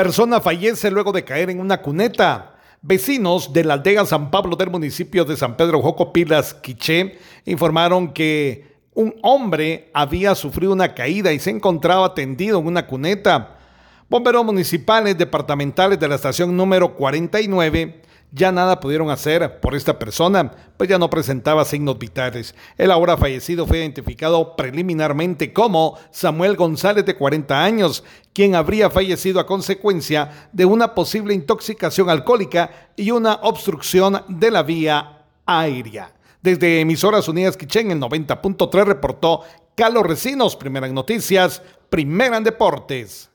Persona fallece luego de caer en una cuneta. Vecinos de la aldea San Pablo del municipio de San Pedro Jocopilas, Quiché, informaron que un hombre había sufrido una caída y se encontraba tendido en una cuneta. Bomberos municipales departamentales de la estación número 49 ya nada pudieron hacer por esta persona, pues ya no presentaba signos vitales. El ahora fallecido fue identificado preliminarmente como Samuel González de 40 años, quien habría fallecido a consecuencia de una posible intoxicación alcohólica y una obstrucción de la vía aérea. Desde Emisoras Unidas Quichén, el 90.3 reportó Carlos Recinos, Primeras Noticias, Primera en Deportes.